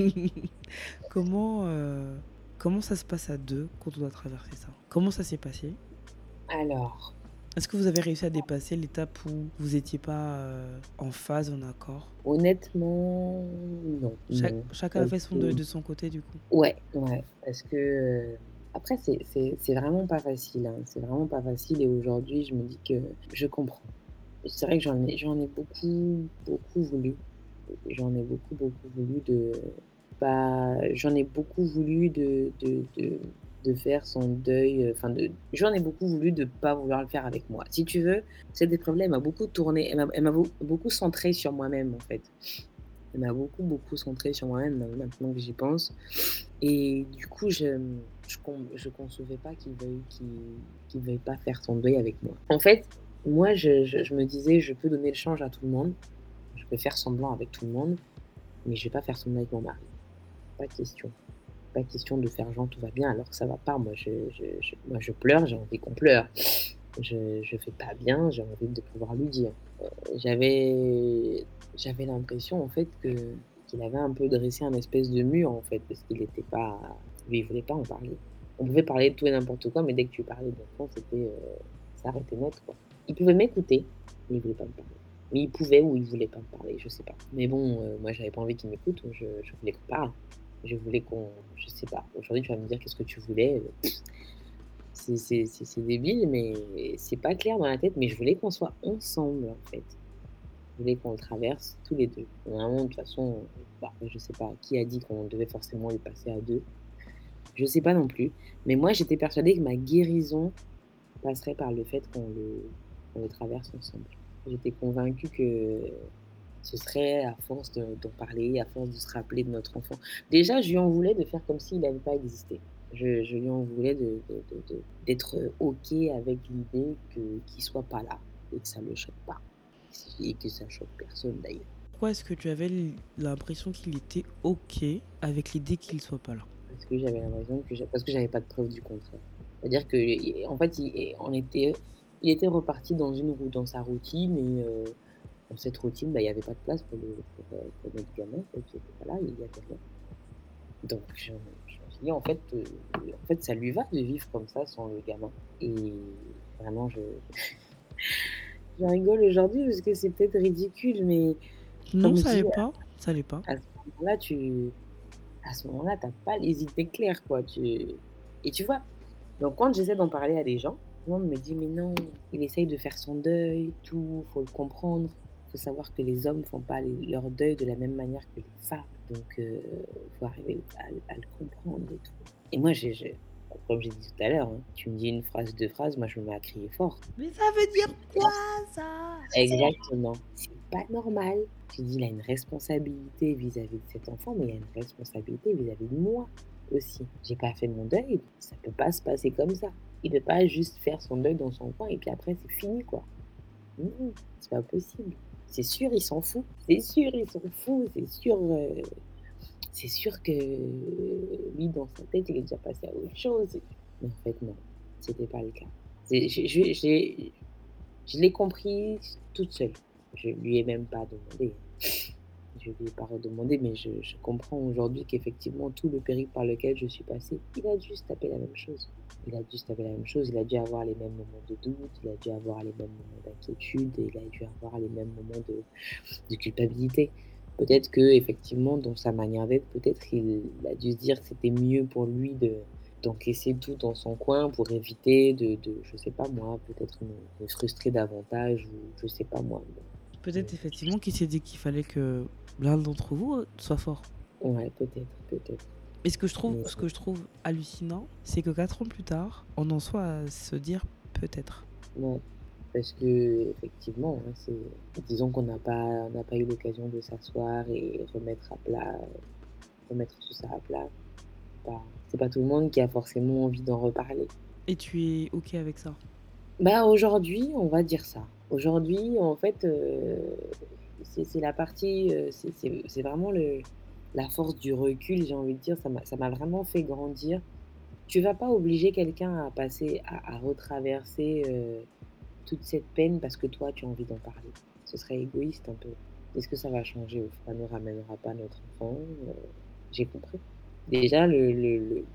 comment, heu, comment ça se passe à 2 quand on doit traverser ça? Comment ça s'est passé? Alors Est-ce que vous avez réussi à dépasser l'étape où vous étiez pas, heu, en phase, en accord? Honnêtement, non, Chac non, chacun a fait son de son côté, du coup? ouais, ouais, parce que, heu, après c'est c'est vraiment pas facile, hein. C'est vraiment pas facile et aujourd'hui, je me dis que je comprends. C'est vrai que j'en ai j'en ai beaucoup, beaucoup voulu. J'en ai beaucoup, beaucoup voulu de bah, j'en ai beaucoup voulu de de de de faire son deuil, enfin de j'en ai beaucoup voulu de pas vouloir le faire avec moi. Si tu veux, cette épreuve-là, elle m'a beaucoup tourné, elle m'a beaucoup centré sur moi-même, en fait. Elle m'a beaucoup, beaucoup centré sur moi-même, maintenant que j'y pense et du coup, je je concevais pas qu'il veuille qu'il qu'il veuille pas faire son deuil avec moi. En fait, moi, je je me disais: «Je peux donner le change à tout le monde, je peux faire semblant avec tout le monde, mais je vais pas faire semblant avec mon mari. Pas question. Pas question de faire genre tout va bien alors que ça va pas. Moi, je je je moi, je pleure, j'ai envie qu'on pleure. Je vais pas bien, j'ai envie de pouvoir lui dire». Heu, j'avais j'avais l'impression, en fait, que qu'il avait un peu dressé un espèce de mur, en fait, parce qu'il était pas lui, il voulait pas en parler. On pouvait parler de tout et n'importe quoi, mais dès que tu parlais d'enfant, c'était, heu, ça arrêtait net, quoi. Il pouvait m'écouter, mais il voulait pas me parler. Mais il pouvait ou il voulait pas me parler, je sais pas. Mais bon, heu, moi, j'avais pas envie qu'il m'écoute, je je voulais qu'on parle. Je voulais qu'on je sais pas. Aujourd'hui, tu vas me dire: «Qu'est-ce que tu voulais?» c'est débile, mais c'est pas clair dans la tête, mais je voulais qu'on soit ensemble, en fait. Je voulais qu'on le traverse tous les 2. Vraiment, de toute façon, bah, je sais pas qui a dit qu'on devait forcément le passer à 2. Je sais pas non plus, mais moi, j'étais persuadée que ma guérison passerait par le fait qu'on le le traverse ensemble. J'étais convaincue que ce serait à force de d'en parler, à force de se rappeler de notre enfant. Déjà, je lui en voulais de faire comme s'il n'avait pas existé. Je je lui en voulais de d'être, OK avec l'idée que qu'il soit pas là et que ça le choque pas et que ça choque personne d'ailleurs. Pourquoi est-ce que tu avais l'impression qu'il était OK avec l'idée qu'il soit pas là? Parce que j'avais l'impression que parce que j'avais pas de preuve du contraire. C'est-à-dire que, en fait, il on était il était reparti dans une dans sa routine et heu, dans cette routine, bah, il y avait pas de place pour le pour, heu, pour notre gamin, quoi, qui était pas là, il y avait rien. Donc je je me suis dit: «En fait, heu, en fait, ça lui va de vivre comme ça sans le gamin» et vraiment je je rigole aujourd'hui parce que c'est peut-être ridicule, mais Non, ça l'est pas, ça l'est pas. à ce moment-là, tu à ce moment-là, tu as pas les idées claires, quoi, tu et tu vois? Donc quand j'essaie d'en parler à des gens, tout le monde me dit: «Mais non, il essaye de faire son deuil, tout, faut le comprendre. Faut savoir que les hommes font pas les leur deuil de la même manière que les femmes, donc heu, faut arriver à le à le comprendre et tout» et moi, je comme j'ai dit tout à l'heure, hein, tu me dis une phrase, 2 phrases, moi je me mets à crier fort. Mais ça veut dire quoi ça? Exactement. C'est pas normal. J'ai dit: «Il a une responsabilité vis-à-vis de cet enfant, mais il a une responsabilité vis-à-vis de moi aussi. J'ai pas fait mon deuil, ça peut pas se passer comme ça. Il peut pas juste faire son deuil dans son coin et puis après c'est fini, quoi. C'est pas possible. C'est sûr, il s'en fout. C'est sûr, il s'en fout. C'est sûr, heu, c'est sûr que lui, dans sa tête, il est déjà passé à autre chose» mais en fait non, c'était pas le cas. Je l'ai compris toute seule. Je lui ai même pas demandé. Je lui ai pas redemandé, mais je je comprends aujourd'hui qu'effectivement tout le périple par lequel je suis passée, il a dû se taper la même chose. Il a dû se taper la même chose, il a dû avoir les mêmes moments de doute, il a dû avoir les mêmes moments d'inquiétude il a dû avoir les mêmes moments de de culpabilité. Peut-être qu'effectivement dans sa manière d'être, peut-être il a dû se dire que c'était mieux pour lui de d'encaisser tout dans son coin pour éviter de de je sais pas moi, peut-être me me frustrer davantage ou je sais pas moi, Peut-être effectivement qu'il s'est dit qu'il fallait que l'un d'entre vous, heu, soit fort. Ouais, peut-être, peut-être. Et ce que je trouve ce que je trouve hallucinant, c'est que 4 ans plus tard, on en soit à se dire: «Peut-être». Ouais, parce qu'effectivement, hein, c'est disons qu'on n'a pas on n'a pas eu l'occasion de s'asseoir et remettre à plat, remettre tout ça à plat. Pas c'est pas tout le monde qui a forcément envie d'en reparler. Et tu es OK avec ça? Bah, aujourd'hui, on va dire ça. Aujourd'hui, en fait, heu, c'est c'est la partie, c'est c'est c'est vraiment le la force du recul, j'ai envie de dire, ça m'a vraiment fait grandir. Tu vas pas obliger quelqu'un à passer à retraverser, heu, toute cette peine parce que toi, tu as envie d'en parler. Ce serait égoïste un peu. Est-ce que ça va changer? Ça ne ramènera pas notre enfant, heu, j'ai compris. Déjà le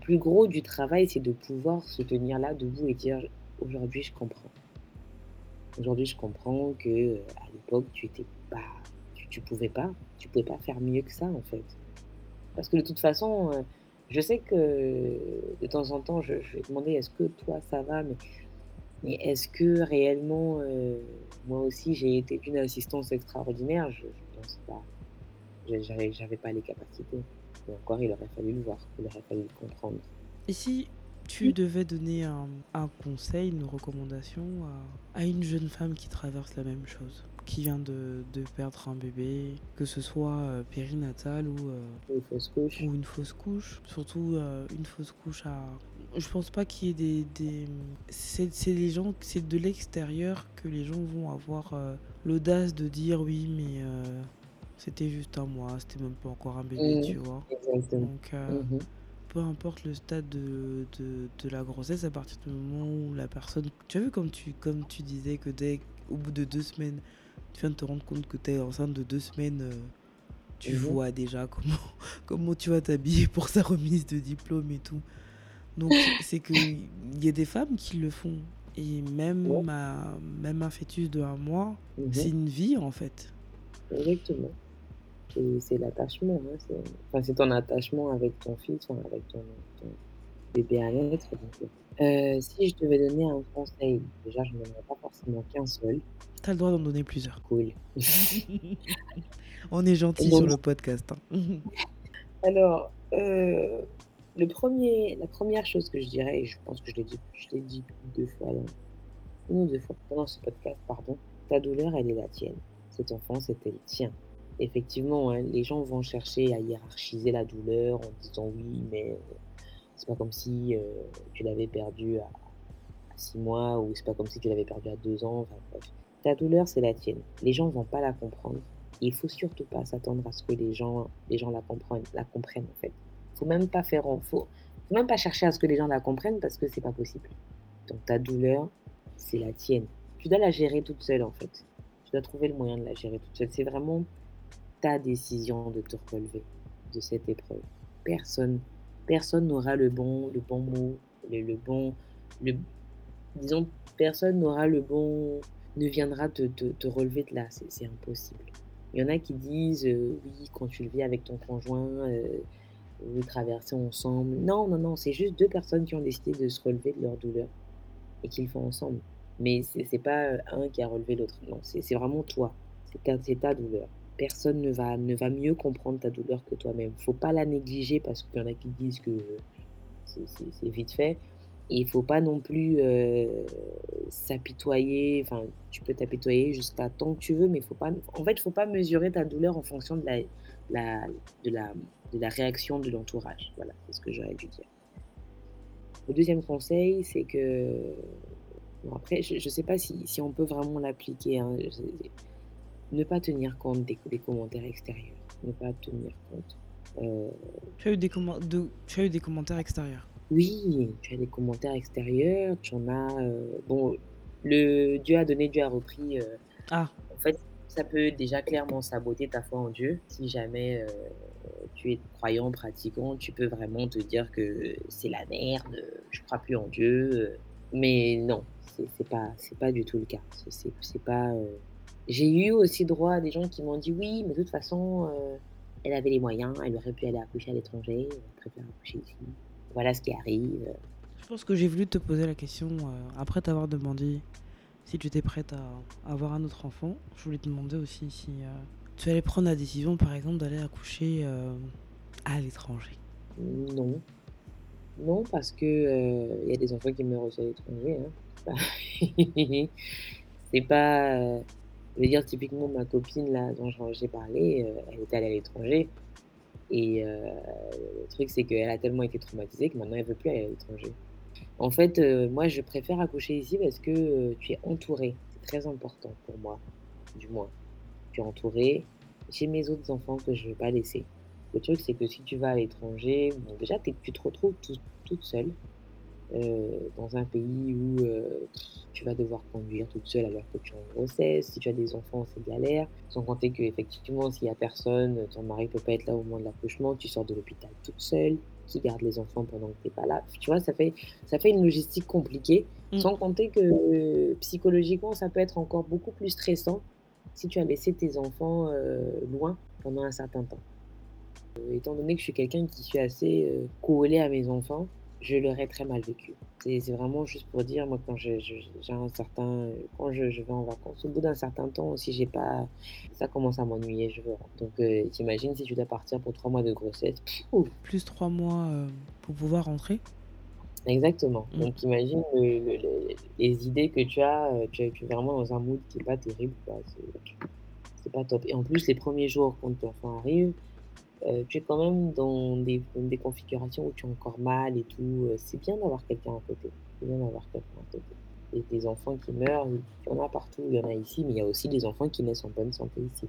plus gros du travail, c'est de pouvoir se tenir là, debout et dire: «Aujourd'hui, je comprends. Aujourd'hui, je comprends que, heu, à l'époque, tu étais pas tu pouvais pas tu pouvais pas faire mieux que ça, en fait». Parce que de toute façon, heu, Je sais que de temps en temps, je, je vais demander est-ce que toi ça va, mais, mais est-ce que réellement, euh, moi aussi j'ai été d'une assistance extraordinaire? Je ne pense pas. Je- J'avais j'avais pas les capacités. Et encore, il aurait fallu le voir, il aurait fallu le comprendre. Et si tu devais donner un, un conseil, une recommandation à, à une jeune femme qui traverse la même chose, qui vient de, de perdre un bébé, que ce soit euh, périnatal ou, euh, Une fausse couche. ou une fausse couche, surtout euh, une fausse couche à... Je pense pas qu'il y ait des... des... C'est les gens, c'est de l'extérieur que les gens vont avoir l'audace de dire oui mais c'était juste un mois, c'était même pas encore un bébé, Mhm, tu vois. Exactement. Donc... Mhm. peu importe le stade de, de, de la grossesse, à partir du moment où la personne... Tu as vu comme tu, comme tu disais que dès au bout de deux semaines, tu viens de te rendre compte que tu es enceinte de deux semaines, euh, tu vois déjà comment, comment tu vas t'habiller pour sa remise de diplôme et tout. Donc c'est que il y a des femmes qui le font. Et même, Ouais. ma, même un fœtus de un mois, Mhm. c'est une vie en fait. Exactement. Et c'est l'attachement. Hein, c'est enfin, ton attachement avec ton fils, enfin, avec ton, ton bébé à naître. donc, euh, si je devais donner un conseil, déjà, je n'en ai pas forcément qu'un seul. Tu as le droit d'en donner plusieurs. Cool. On est gentil Donc- sur le podcast. hein. Alors, euh, le premier, la première chose que je dirais, et je pense que je l'ai dit, je l'ai dit deux fois, dans- ou fois pendant ce podcast, pardon, ta douleur, elle est la tienne. Cet enfant, c'était le tien. Effectivement, hein, les gens vont chercher à hiérarchiser la douleur en disant oui, mais c'est pas comme si euh, tu l'avais perdu à, à six mois ou c'est pas comme si tu l'avais perdu à deux ans. Enfin, bref. Ta douleur, c'est la tienne. Les gens vont pas la comprendre. Et il faut surtout pas s'attendre à ce que les gens, les gens la comprennent, la comprennent en fait. Faut même pas faire, faut même pas chercher à ce que les gens la comprennent parce que c'est pas possible. Donc ta douleur, c'est la tienne. Tu dois la gérer toute seule en fait. Tu dois trouver le moyen de la gérer toute seule. C'est vraiment ta décision de te relever de cette épreuve. Personne, personne n'aura le bon, le bon mot, le, le bon, le, disons, personne n'aura le bon, ne viendra te, te, relever de là. C'est impossible. Il y en a qui disent euh, oui, quand tu le vis avec ton conjoint, euh, vous traversez ensemble. Non, non, non, c'est juste deux personnes qui ont décidé de se relever de leur douleur et qui le font ensemble. Mais c'est pas euh, un qui a relevé l'autre. Non, c'est vraiment toi. C'est ta douleur. Personne ne va, ne va mieux comprendre ta douleur que toi-même. Faut pas la négliger parce qu'il y en a qui disent que c'est- vite fait. Et il faut pas non plus euh, s'apitoyer. Enfin, tu peux t'apitoyer jusqu'à tant que tu veux, mais faut pas. En fait, faut pas mesurer ta douleur en fonction de la, de la, de la réaction de l'entourage. Voilà, c'est ce que j'aurais dû dire. Le deuxième conseil, c'est que. Après, je ne sais pas si, si on peut vraiment l'appliquer. hein. Ne pas tenir compte des, des commentaires extérieurs. Ne pas tenir compte. Euh, Tu as eu des, commen- de- tu as eu des commentaires extérieurs. oui, tu as des commentaires extérieurs, tu en as. euh, bon, le Dieu a donné, Dieu a repris. euh, Ah, en fait, ça peut déjà clairement saboter ta foi en Dieu. Si jamais tu es croyant, pratiquant, tu peux vraiment te dire que c'est la merde, je crois plus en Dieu. Mais non, c'est pas, pas du tout le cas. C'est pas. J'ai eu aussi droit à des gens qui m'ont dit oui, mais de toute façon, euh, elle avait les moyens, elle aurait pu aller accoucher à l'étranger, elle préfère accoucher ici. Voilà ce qui arrive. je pense que j'ai voulu te poser la question euh, après t'avoir demandé si tu étais prête à avoir un autre enfant. Je voulais te demander aussi si euh, tu allais prendre la décision, par exemple, d'aller accoucher à l'étranger. Non. Non, parce que il y a des enfants qui meurent aussi à l'étranger. Hein. C'est pas. Je veux dire, typiquement, ma copine là, dont j'ai parlé, euh, elle était allée à l'étranger. Et euh, le truc, c'est qu'elle a tellement été traumatisée que maintenant, elle veut plus aller à l'étranger. En fait, euh, moi, je préfère accoucher ici parce que tu es entouré. C'est très important pour moi, du moins. Tu es entouré. J'ai mes autres enfants que je ne veux pas laisser. Le truc, c'est que si tu vas à l'étranger, bon, déjà, tu te retrouves tout- toute seule euh, dans un pays où euh, tu vas devoir conduire toute seule alors que tu es en grossesse. Si tu as des enfants, c'est galère. Sans compter que effectivement, s'il y a personne, ton mari peut pas être là au moment de l'accouchement, tu sors de l'hôpital toute seule. Qui garde les enfants pendant que tu n'es pas là Tu vois, ça fait, ça fait une logistique compliquée. Mm. Sans compter que euh, psychologiquement, ça peut être encore beaucoup plus stressant si tu as laissé tes enfants loin pendant un certain temps. étant donné que je suis quelqu'un qui suis assez, collé à mes enfants, je l'aurais très mal vécu. C'est vraiment juste pour dire, moi, quand je un certain, quand je je vais en vacances, au bout d'un certain temps, si j'ai pas ça commence à m'ennuyer, je veux donc heu, tu si tu dois partir pour 3 mois de grossesse! Plus 3 mois, heu, pour pouvoir rentrer? Exactement, Mmh. donc imagine le le les les idées que tu as, heu, tu es vraiment dans un mood qui est pas terrible, c'est c'est pas top et en plus, les premiers jours quand ton enfant arrive, heu, tu es quand même dans des des configurations où tu es encore mal et tout, heu, c'est bien d'avoir quelqu'un à côté, c'est bien d'avoir quelqu'un à côté et des enfants qui meurent, il y en a partout, il y en a ici, mais il y a aussi des enfants qui naissent en bonne santé ici.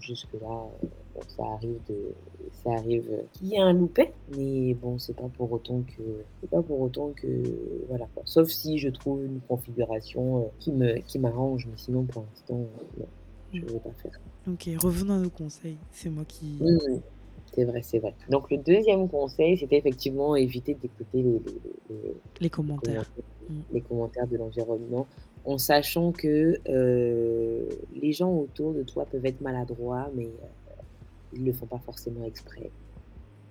Jusque-là, bon, ça arrive de ça arrive, qu'il y ait un loupé, mais bon, c'est pas pour autant que c'est pas pour autant que voilà, quoi. Sauf si je trouve une configuration, qui me qui m'arrange, mais sinon pour l'instant, non, je ne vais pas faire. OK, revenons à nos conseils. C'est moi qui Mmh. C'est vrai, c'est vrai. Donc le deuxième conseil, c'était effectivement éviter d'écouter les les les les les commentaires. Mmh. les commentaires de l'environnement, en sachant que, heu, les gens autour de toi peuvent être maladroits, mais, heu, ils le font pas forcément exprès.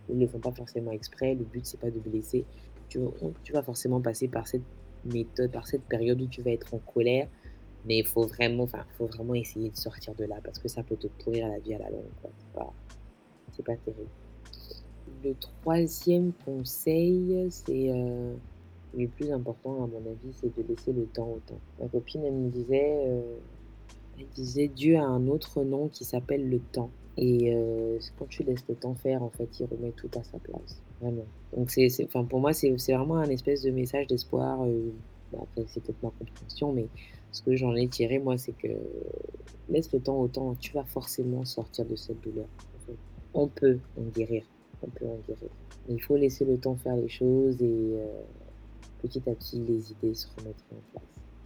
Ils le font pas forcément exprès, le but c'est pas de blesser. Tu on tu vas forcément passer par cette méthode, par cette période où tu vas être en colère, mais il faut vraiment, enfin, faut vraiment essayer de sortir de là parce que ça peut te pourrir la vie à la longue, quoi. C'est pas terrible. Le troisième conseil, c'est, heu, le plus important à mon avis, c'est de laisser le temps au temps. Ma copine, elle me disait, heu, elle disait: «Dieu a un autre nom qui s'appelle le temps» et c'est quand tu laisses le temps faire, en fait, il remet tout à sa place, vraiment. Donc c'est enfin, pour moi, c'est vraiment un espèce de message d'espoir, après c'est peut-être ma compréhension, mais ce que j'en ai tiré, moi, c'est que laisse le temps au temps, tu vas forcément sortir de cette douleur. On peut en guérir, on peut en il faut laisser le temps faire les choses et heu, petit à petit, les idées se remettront en place.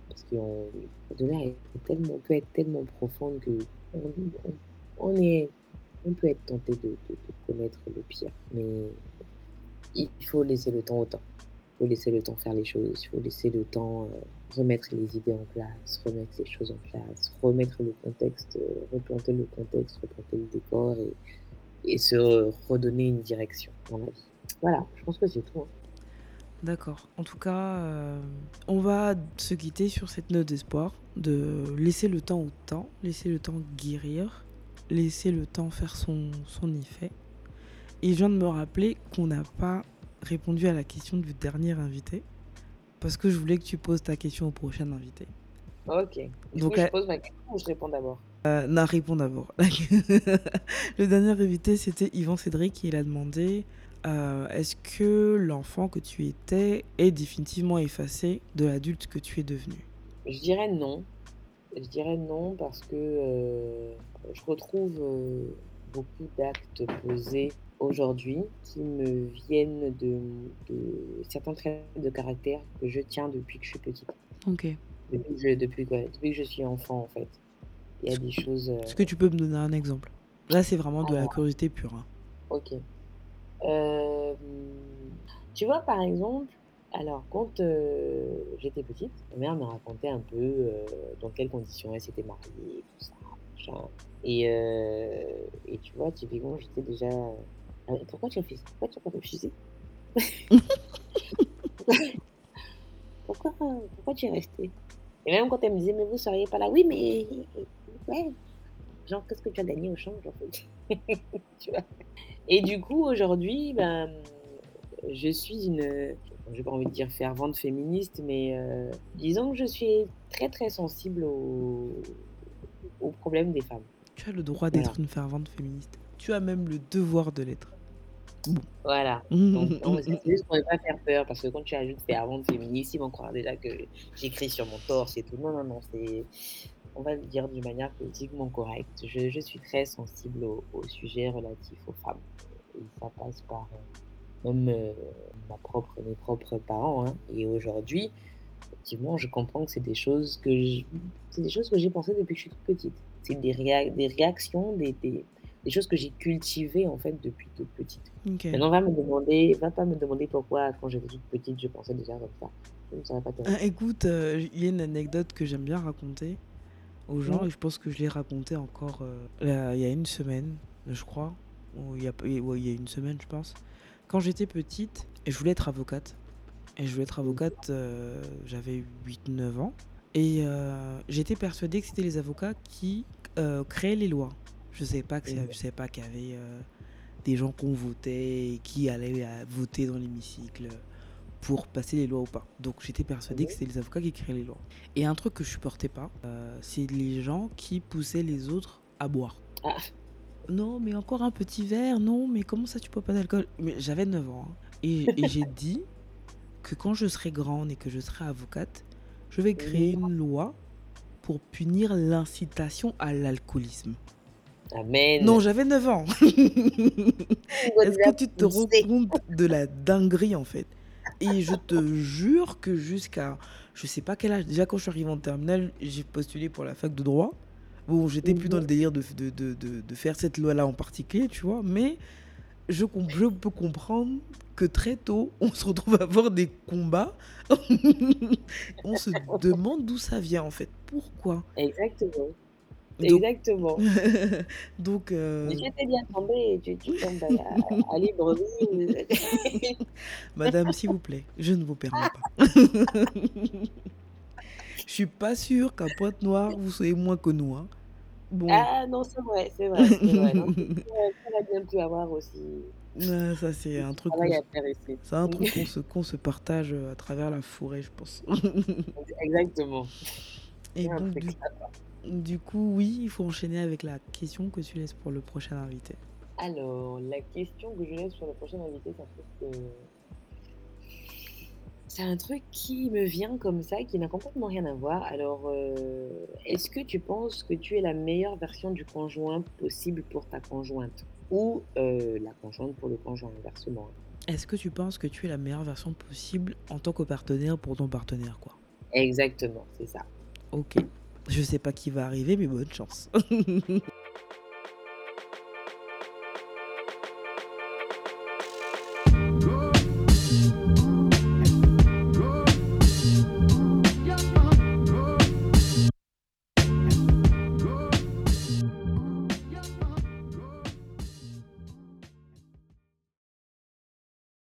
Parce que on la douleur est tellement peut être tellement profonde qu'on on est on peut être tenté de de commettre le pire, mais il faut laisser le temps au temps. Il faut laisser le temps faire les choses, il faut laisser le temps, heu, remettre les idées en place, remettre les choses en place, remettre le contexte, heu, replanter le contexte, replanter le décor et et se redonner une direction. Voilà, je pense que c'est tout, hein. D'accord. En tout cas, heu, on va se quitter sur cette note d'espoir, de laisser le temps au temps, laisser le temps guérir, laisser le temps faire son son effet et je viens de me rappeler qu'on n'a pas répondu à la question du dernier invité, parce que je voulais que tu poses ta question au prochain invité. OK. Donc je pose ma question ou je réponds d'abord? Heu, non, réponds d'abord. Le dernier invité, c'était Yvan Cédric et il a demandé, heu: «Est-ce que l'enfant que tu étais est définitivement effacé de l'adulte que tu es devenu?» Je dirais non. Je dirais non parce que, heu, je retrouve, beaucoup d'actes posés aujourd'hui qui me viennent de de certains traits de caractère que je tiens depuis que je suis petite. OK. Depuis que je depuis ouais, depuis que je suis enfant, en fait. Il y a Est-ce des choses, heu est-ce que tu peux me donner un exemple? Là, c'est vraiment de la alors curiosité pure, hein. OK. Hem, tu vois, par exemple, alors quand, heu, j'étais petite, ma mère me racontait un peu, dans quelles conditions elle s'était mariée, tout ça, machin et heu et tu vois, typiquement, j'étais déjà, «Pourquoi tu as fait ça? Pourquoi tu as pas refusé? Pourquoi pourquoi tu es restée?» et même quand elle me disait: «Mais vous seriez pas là», «Oui, mais ouais, genre qu'est-ce que tu as gagné au change, en fait?» tu vois? Et du coup, aujourd'hui, ben, je suis une, j'ai pas envie de dire fervente féministe, mais, heu, disons que je suis très, très sensible aux aux problèmes des femmes. Tu as le droit Voilà, d'être une fervente féministe. Tu as même le devoir de l'être. Voilà. Donc c'est juste pour ne pas faire peur, parce que quand tu ajoutes fervente féministe, ils vont croire déjà que j'écris sur mon torse et tout. Non, non, non, c'est on va le dire d'une manière politiquement correcte. Je je suis très sensible aux aux sujets relatifs aux femmes et ça passe par, heu, même, ma propre mes propres parents, hein et aujourd'hui, effectivement, je comprends que c'est des choses que c'est des choses que j'ai pensées depuis que je suis toute petite. C'est des réa des réactions, des des des choses que j'ai cultivées, en fait, depuis toute petite. OK. Maintenant, va me demander va pas me demander pourquoi, quand j'étais toute petite, je pensais déjà comme ça. Je ne saurais pas Ah, écoute, heu, il y a une anecdote que j'aime bien raconter aux gens Mmh. et je pense que je l'ai racontée encore, là, il y a une semaine, je crois. il y a, il y a une semaine, je pense. Quand j'étais petite, et je voulais être avocate. Et je voulais être avocate, euh, j'avais 8-9 ans. Et euh, j'étais persuadée que c'était les avocats qui euh, créaient les lois. Je ne savais pas que je savais pas qu'il y avait des gens qu'on votait et qui allaient voter dans l'hémicycle pour passer les lois ou pas. Donc j'étais persuadée que c'était les avocats qui créaient les lois. Et un truc que je supportais pas, c'est les gens qui poussaient les autres à boire. Ah. Non, mais encore un petit verre, non, mais comment ça tu peux pas d'alcool? Mais j'avais 9 ans. Hein. Et, j'ai dit que quand je serai grande et que je serai avocate, je vais créer une loi pour punir l'incitation à l'alcoolisme. Amen. Non, j'avais 9 ans. Est-ce que tu te rends compte de la dinguerie en fait? Et je te jure que jusqu'à je sais pas quel âge, déjà quand je suis arrivée en terminale, j'ai postulé pour la fac de droit. Bon, j'étais plus dans le délire de, de, de, de faire cette loi-là en particulier, tu vois, mais je, je peux comprendre que très tôt, on se retrouve à avoir des combats. on se demande d'où ça vient en fait. Pourquoi? Exactement. Exactement. Donc. Euh... J'étais bien tombé, tu, tu tombes à, à Libreville. Madame, s'il vous plaît, je ne vous permets pas. Je suis pas sûre qu'à Pointe-Noire, vous soyez moins que nous. Hein. Bon. Ah non, c'est vrai, c'est vrai. C'est vrai. ça va bien pu avoir aussi. ça, c'est un truc c'est un truc qu'on se, qu'on se partage euh, à travers la forêt, je pense. Exactement. Et donc, du, du, coup, oui, il faut enchaîner avec la question que tu laisses pour le prochain invité. Alors, la question que je laisse pour le prochain invité, ça fait que c'est un truc qui me vient comme ça, qui n'a complètement rien à voir. Alors, euh, est-ce que tu penses que tu es la meilleure version du conjoint possible pour ta conjointe Ou euh, la conjointe pour le conjoint, inversement? Est-ce que tu penses que tu es la meilleure version possible en tant que partenaire pour ton partenaire, quoi? Exactement, c'est ça. Ok. Je sais pas qui va arriver, mais bonne chance.